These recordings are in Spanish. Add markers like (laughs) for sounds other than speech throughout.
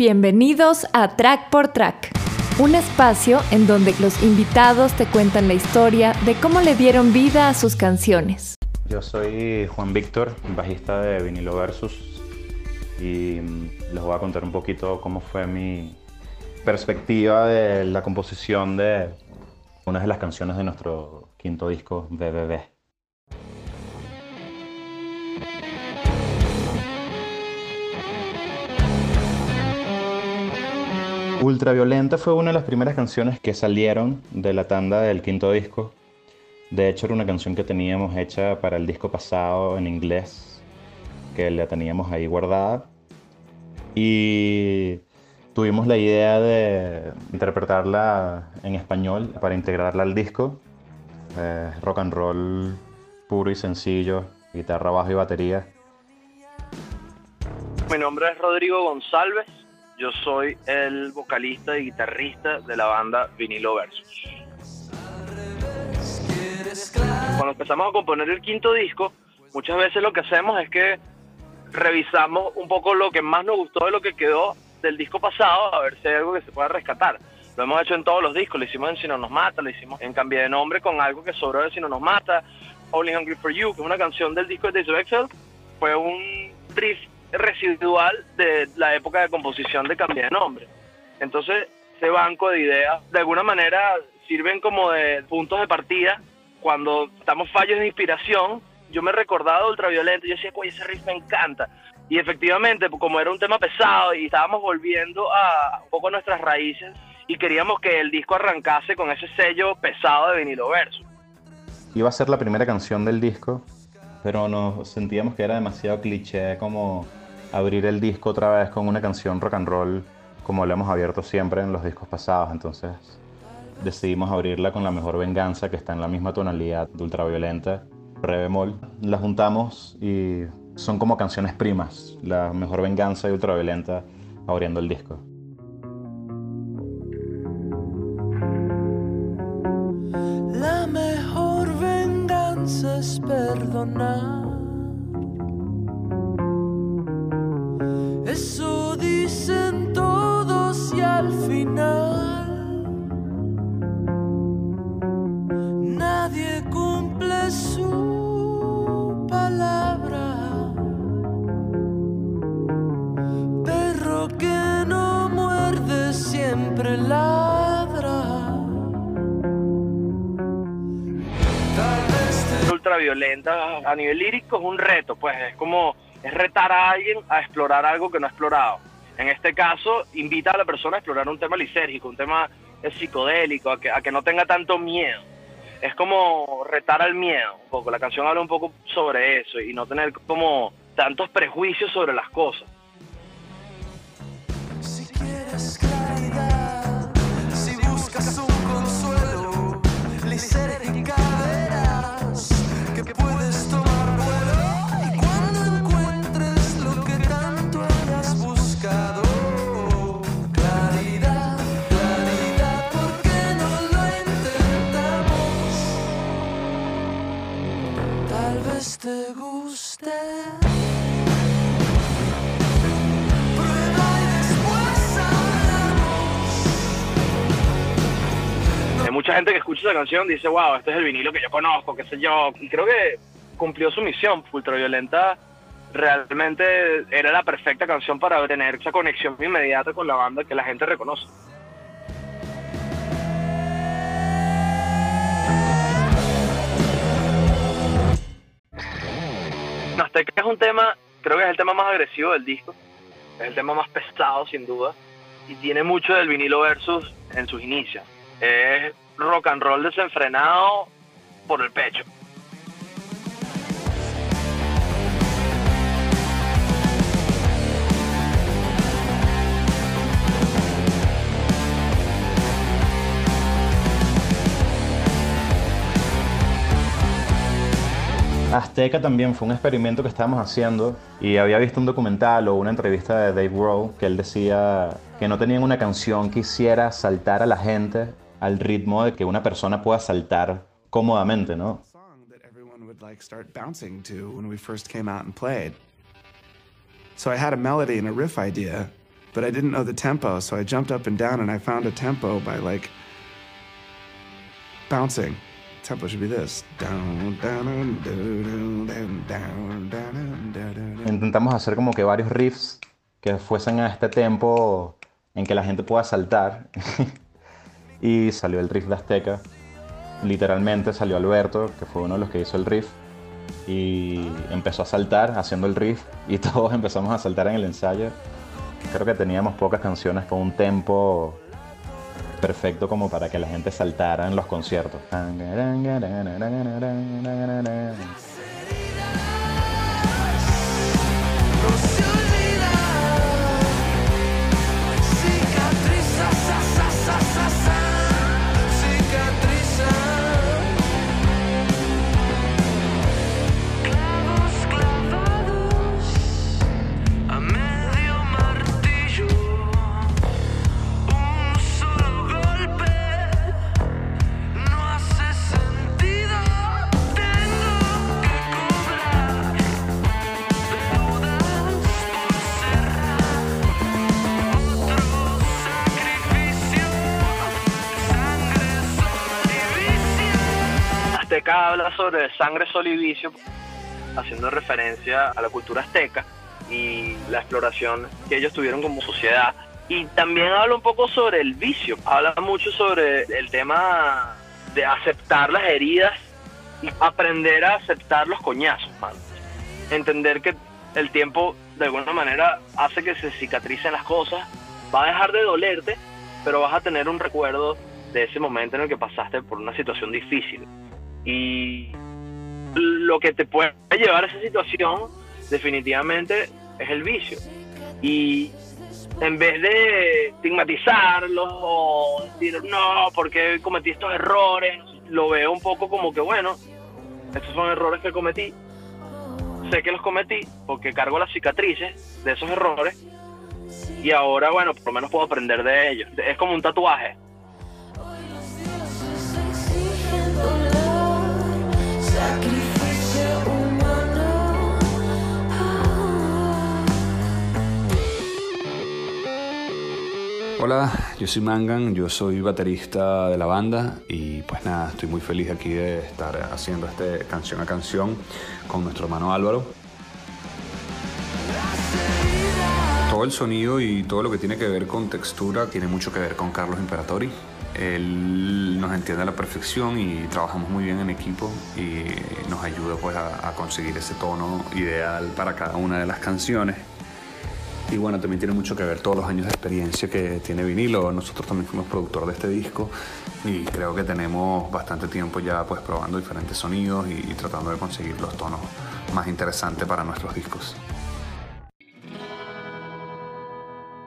Bienvenidos a Track por Track, un espacio en donde los invitados te cuentan la historia de cómo le dieron vida a sus canciones. Yo soy Juan Víctor, bajista de Vinilo Versus, y mm, les voy a contar un poquito cómo fue mi perspectiva de la composición de una de las canciones de nuestro quinto disco, BBB. Ultraviolenta fue una de las primeras canciones que salieron de la tanda del quinto disco. De hecho, era una canción que teníamos hecha para el disco pasado en inglés, que la teníamos ahí guardada. Y tuvimos la idea de interpretarla en español para integrarla al disco. Eh, rock and roll puro y sencillo, guitarra, bajo y batería. Mi nombre es Rodrigo González yo soy el vocalista y guitarrista de la banda Vinilo Versus. Cuando empezamos a componer el quinto disco, muchas veces lo que hacemos es que revisamos un poco lo que más nos gustó de lo que quedó del disco pasado, a ver si hay algo que se pueda rescatar. Lo hemos hecho en todos los discos, lo hicimos en Si no nos mata, lo hicimos en Cambie de nombre con algo que sobró de Si no nos mata, Only Hungry for You, que es una canción del disco de Days of fue un riff residual de la época de composición de Cambia de Nombre. Entonces, ese banco de ideas, de alguna manera, sirven como de puntos de partida. Cuando estamos fallos de inspiración, yo me he recordado Ultraviolento yo decía, oye, ese riff me encanta. Y efectivamente, como era un tema pesado y estábamos volviendo a un poco nuestras raíces y queríamos que el disco arrancase con ese sello pesado de vinilo verso. Iba a ser la primera canción del disco, pero nos sentíamos que era demasiado cliché como abrir el disco otra vez con una canción rock and roll como lo hemos abierto siempre en los discos pasados. Entonces decidimos abrirla con La Mejor Venganza, que está en la misma tonalidad de ultraviolenta, re bemol. La juntamos y son como canciones primas, La Mejor Venganza y Ultraviolenta abriendo el disco. La mejor venganza es perdonar. A nivel lírico es un reto, pues es como es retar a alguien a explorar algo que no ha explorado. En este caso, invita a la persona a explorar un tema lisérgico, un tema psicodélico, a que, a que no tenga tanto miedo. Es como retar al miedo un poco. La canción habla un poco sobre eso y no tener como tantos prejuicios sobre las cosas. Mucha gente que escucha esa canción dice, wow, este es el vinilo que yo conozco, qué sé yo. Y creo que cumplió su misión. Ultraviolenta realmente era la perfecta canción para tener esa conexión inmediata con la banda que la gente reconoce. Azteca es un tema, creo que es el tema más agresivo del disco, es el tema más pesado sin duda, y tiene mucho del vinilo versus en sus inicios. Rock and roll desenfrenado por el pecho. Azteca también fue un experimento que estábamos haciendo y había visto un documental o una entrevista de Dave Grohl que él decía que no tenían una canción que hiciera saltar a la gente al ritmo de que una persona pueda saltar cómodamente, ¿no? A Intentamos hacer como que varios riffs que fuesen a este tempo en que la gente pueda saltar. (laughs) y salió el riff de Azteca. Literalmente salió Alberto, que fue uno de los que hizo el riff. Y empezó a saltar haciendo el riff. Y (laughs) todos empezamos a saltar en el ensayo. Creo que teníamos pocas canciones con un tempo perfecto como para que la gente saltara en los conciertos. Sobre sangre, sol y vicio, haciendo referencia a la cultura azteca y la exploración que ellos tuvieron como sociedad. Y también habla un poco sobre el vicio, habla mucho sobre el tema de aceptar las heridas y aprender a aceptar los coñazos, mano. Entender que el tiempo de alguna manera hace que se cicatricen las cosas, va a dejar de dolerte, pero vas a tener un recuerdo de ese momento en el que pasaste por una situación difícil y lo que te puede llevar a esa situación definitivamente es el vicio. Y en vez de estigmatizarlo o decir no porque cometí estos errores lo veo un poco como que bueno estos son errores que cometí. Sé que los cometí porque cargo las cicatrices de esos errores y ahora bueno por lo menos puedo aprender de ellos es como un tatuaje Hola, yo soy Mangan, yo soy baterista de la banda y pues nada, estoy muy feliz aquí de estar haciendo este canción a canción con nuestro hermano Álvaro. Todo el sonido y todo lo que tiene que ver con textura tiene mucho que ver con Carlos Imperatori. Él nos entiende a la perfección y trabajamos muy bien en equipo y nos ayuda pues a, a conseguir ese tono ideal para cada una de las canciones. Y bueno, también tiene mucho que ver todos los años de experiencia que tiene vinilo. Nosotros también fuimos productor de este disco y creo que tenemos bastante tiempo ya pues probando diferentes sonidos y, y tratando de conseguir los tonos más interesantes para nuestros discos.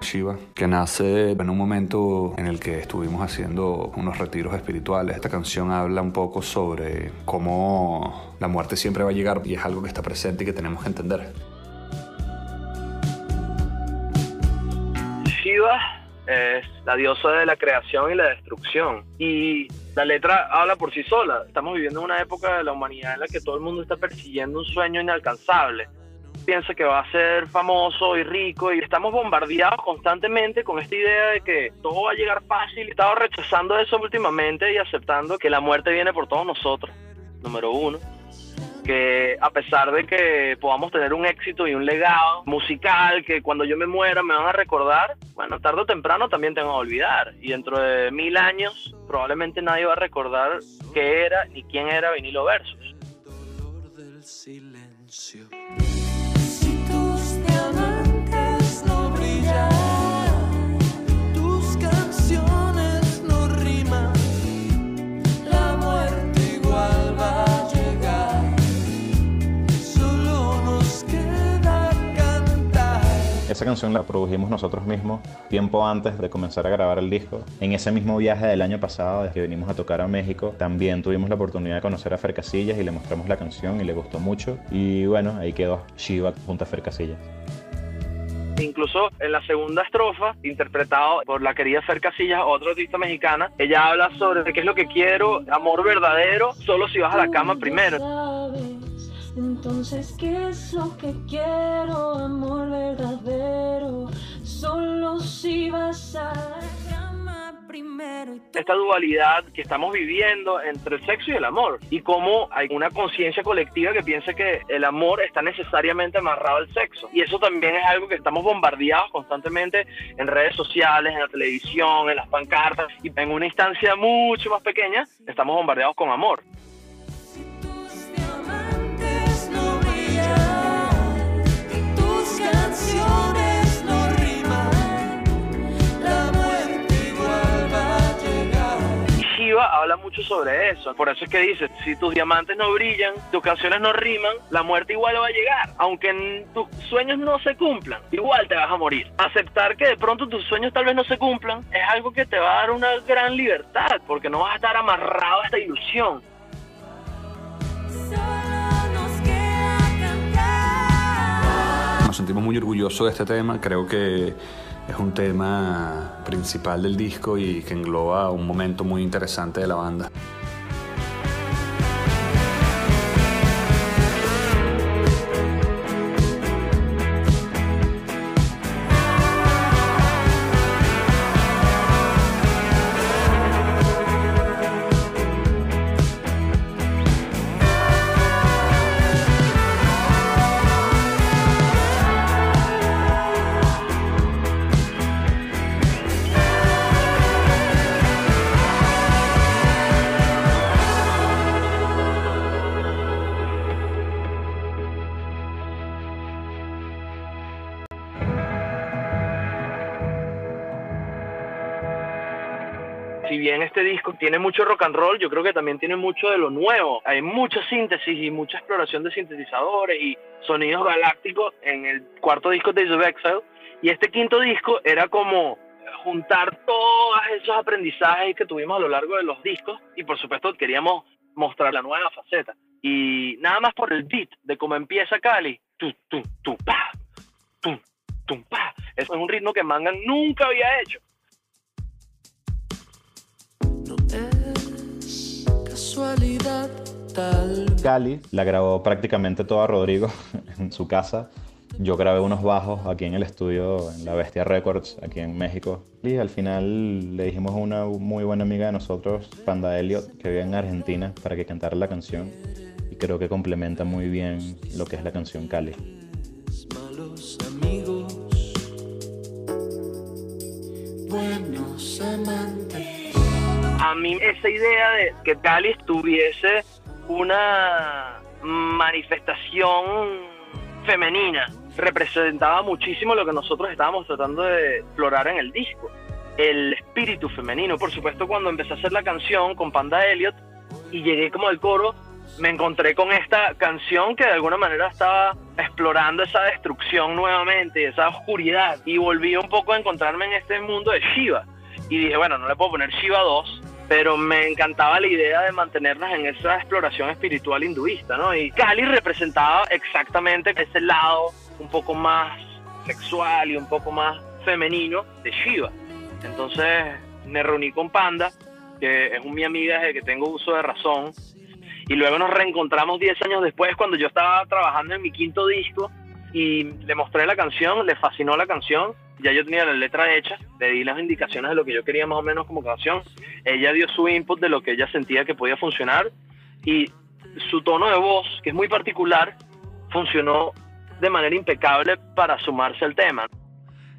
Shiva, que nace en un momento en el que estuvimos haciendo unos retiros espirituales. Esta canción habla un poco sobre cómo la muerte siempre va a llegar y es algo que está presente y que tenemos que entender. Es la diosa de la creación y la destrucción. Y la letra habla por sí sola. Estamos viviendo una época de la humanidad en la que todo el mundo está persiguiendo un sueño inalcanzable. Piensa que va a ser famoso y rico y estamos bombardeados constantemente con esta idea de que todo va a llegar fácil. He estado rechazando eso últimamente y aceptando que la muerte viene por todos nosotros, número uno que a pesar de que podamos tener un éxito y un legado musical que cuando yo me muera me van a recordar, bueno, tarde o temprano también tengo que olvidar. Y dentro de mil años probablemente nadie va a recordar qué era ni quién era Vinilo Versus. Si tus Esa canción la produjimos nosotros mismos tiempo antes de comenzar a grabar el disco. En ese mismo viaje del año pasado, desde que vinimos a tocar a México, también tuvimos la oportunidad de conocer a Fer Casillas y le mostramos la canción y le gustó mucho. Y bueno, ahí quedó Shiva junto a Fer Casillas. Incluso en la segunda estrofa, interpretado por la querida Fer Casillas, otra artista mexicana, ella habla sobre qué es lo que quiero, amor verdadero, solo si vas a la cama primero. Entonces, ¿qué es lo que quiero? Amor esta dualidad que estamos viviendo entre el sexo y el amor y cómo hay una conciencia colectiva que piensa que el amor está necesariamente amarrado al sexo y eso también es algo que estamos bombardeados constantemente en redes sociales, en la televisión, en las pancartas y en una instancia mucho más pequeña estamos bombardeados con amor. Mucho sobre eso. Por eso es que dice, si tus diamantes no brillan, tus canciones no riman, la muerte igual va a llegar. Aunque tus sueños no se cumplan, igual te vas a morir. Aceptar que de pronto tus sueños tal vez no se cumplan es algo que te va a dar una gran libertad, porque no vas a estar amarrado a esta ilusión. Nos sentimos muy orgullosos de este tema, creo que es un tema principal del disco y que engloba un momento muy interesante de la banda. Si bien este disco tiene mucho rock and roll, yo creo que también tiene mucho de lo nuevo. Hay mucha síntesis y mucha exploración de sintetizadores y sonidos galácticos en el cuarto disco de Days of Exile. Y este quinto disco era como juntar todos esos aprendizajes que tuvimos a lo largo de los discos y por supuesto queríamos mostrar la nueva faceta. Y nada más por el beat de cómo empieza Cali, tu, tu, tu, pa, tum, tum, pa. Eso es un ritmo que Manga nunca había hecho. Casualidad, tal Cali la grabó prácticamente toda Rodrigo (laughs) en su casa. Yo grabé unos bajos aquí en el estudio, en La Bestia Records, aquí en México. Y al final le dijimos a una muy buena amiga de nosotros, Panda Elliot, que vive en Argentina, para que cantara la canción. Y creo que complementa muy bien lo que es la canción Cali. malos amigos, buenos amantes. A mí esa idea de que Cali tuviese una manifestación femenina representaba muchísimo lo que nosotros estábamos tratando de explorar en el disco. El espíritu femenino. Por supuesto, cuando empecé a hacer la canción con Panda Elliot y llegué como al coro, me encontré con esta canción que de alguna manera estaba explorando esa destrucción nuevamente, esa oscuridad. Y volví un poco a encontrarme en este mundo de Shiva. Y dije, bueno, no le puedo poner Shiva 2, pero me encantaba la idea de mantenernos en esa exploración espiritual hinduista, ¿no? Y Kali representaba exactamente ese lado un poco más sexual y un poco más femenino de Shiva. Entonces me reuní con Panda, que es mi amiga desde que tengo uso de razón, y luego nos reencontramos 10 años después cuando yo estaba trabajando en mi quinto disco y le mostré la canción, le fascinó la canción, ya yo tenía la letra hecha, le di las indicaciones de lo que yo quería más o menos como canción, ella dio su input de lo que ella sentía que podía funcionar y su tono de voz, que es muy particular, funcionó de manera impecable para sumarse al tema.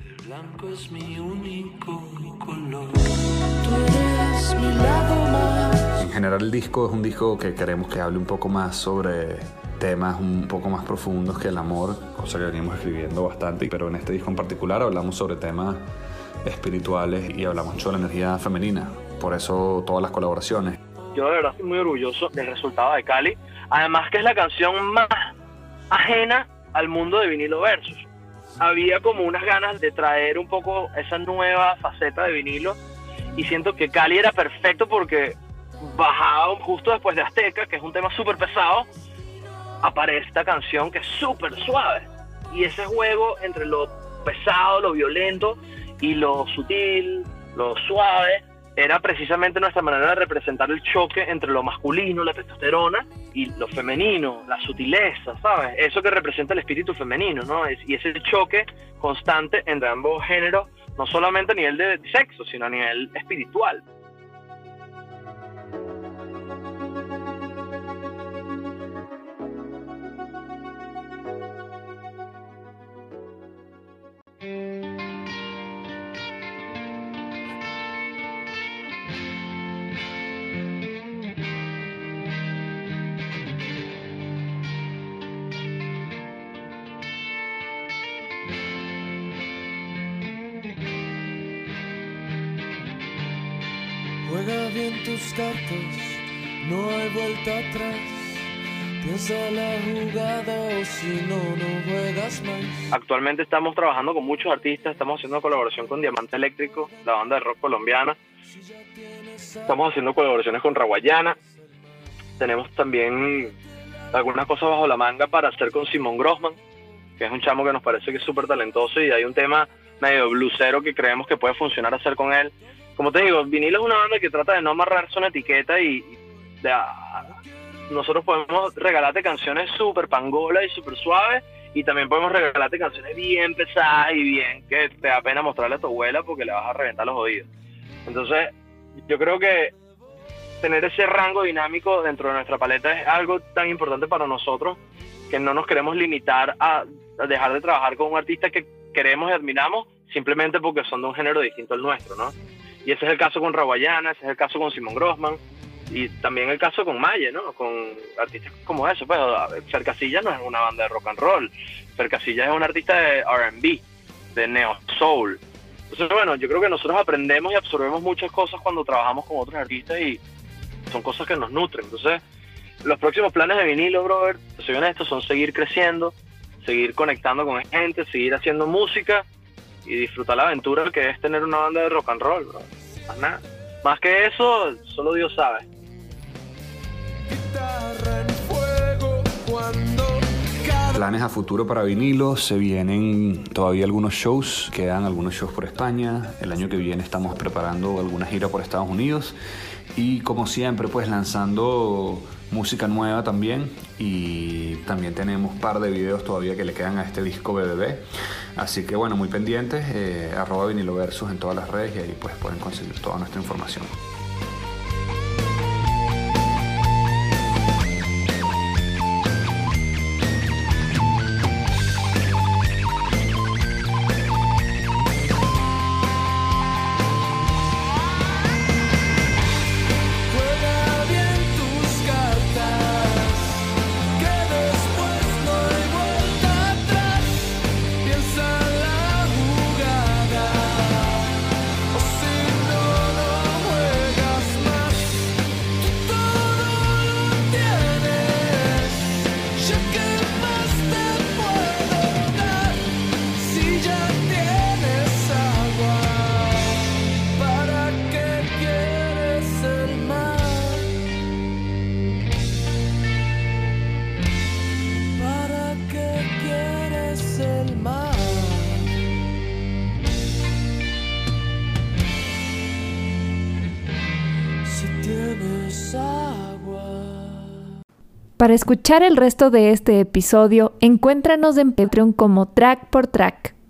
El blanco es mi único color. Tú eres mi lado más. En general el disco es un disco que queremos que hable un poco más sobre temas un poco más profundos que el amor, cosa que venimos escribiendo bastante, pero en este disco en particular hablamos sobre temas espirituales y hablamos mucho de la energía femenina, por eso todas las colaboraciones. Yo de verdad estoy muy orgulloso del resultado de Cali, además que es la canción más ajena al mundo de vinilo versus. Había como unas ganas de traer un poco esa nueva faceta de vinilo y siento que Cali era perfecto porque bajaba justo después de Azteca, que es un tema súper pesado, aparece esta canción que es súper suave. Y ese juego entre lo pesado, lo violento y lo sutil, lo suave, era precisamente nuestra manera de representar el choque entre lo masculino, la testosterona, y lo femenino, la sutileza, ¿sabes? Eso que representa el espíritu femenino, ¿no? Y ese choque constante entre ambos géneros, no solamente a nivel de sexo, sino a nivel espiritual. Actualmente estamos trabajando con muchos artistas, estamos haciendo colaboración con Diamante Eléctrico, la banda de rock colombiana. Estamos haciendo colaboraciones con Raguayana. Tenemos también algunas cosas bajo la manga para hacer con Simón Grossman, que es un chamo que nos parece que es súper talentoso y hay un tema medio blusero que creemos que puede funcionar hacer con él. Como te digo, Vinilo es una banda que trata de no amarrarse una etiqueta y, de, nosotros podemos regalarte canciones súper pangolas y súper suaves y también podemos regalarte canciones bien pesadas y bien que te da pena mostrarle a tu abuela porque le vas a reventar los oídos. Entonces, yo creo que tener ese rango dinámico dentro de nuestra paleta es algo tan importante para nosotros que no nos queremos limitar a dejar de trabajar con un artista que queremos y admiramos simplemente porque son de un género distinto al nuestro, ¿no? Y ese es el caso con Raguayana, ese es el caso con Simón Grossman y también el caso con Maye, ¿no? Con artistas como eso, pues Fer Casillas no es una banda de rock and roll, Fer Casillas es un artista de R&B, de neo soul. Entonces, bueno, yo creo que nosotros aprendemos y absorbemos muchas cosas cuando trabajamos con otros artistas y son cosas que nos nutren. Entonces, los próximos planes de vinilo, brother, soy honesto, son seguir creciendo, seguir conectando con gente, seguir haciendo música y disfrutar la aventura que es tener una banda de rock and roll, bro. Más nada. Más que eso, solo Dios sabe. Guitarra en fuego cuando cada Planes a futuro para vinilo, se vienen todavía algunos shows, quedan algunos shows por España, el año que viene estamos preparando alguna gira por Estados Unidos y como siempre pues lanzando música nueva también y también tenemos un par de videos todavía que le quedan a este disco BBB, así que bueno, muy pendientes, eh, arroba vinilo versus en todas las redes y ahí pues pueden conseguir toda nuestra información. Para escuchar el resto de este episodio, encuéntranos en Patreon como Track por Track.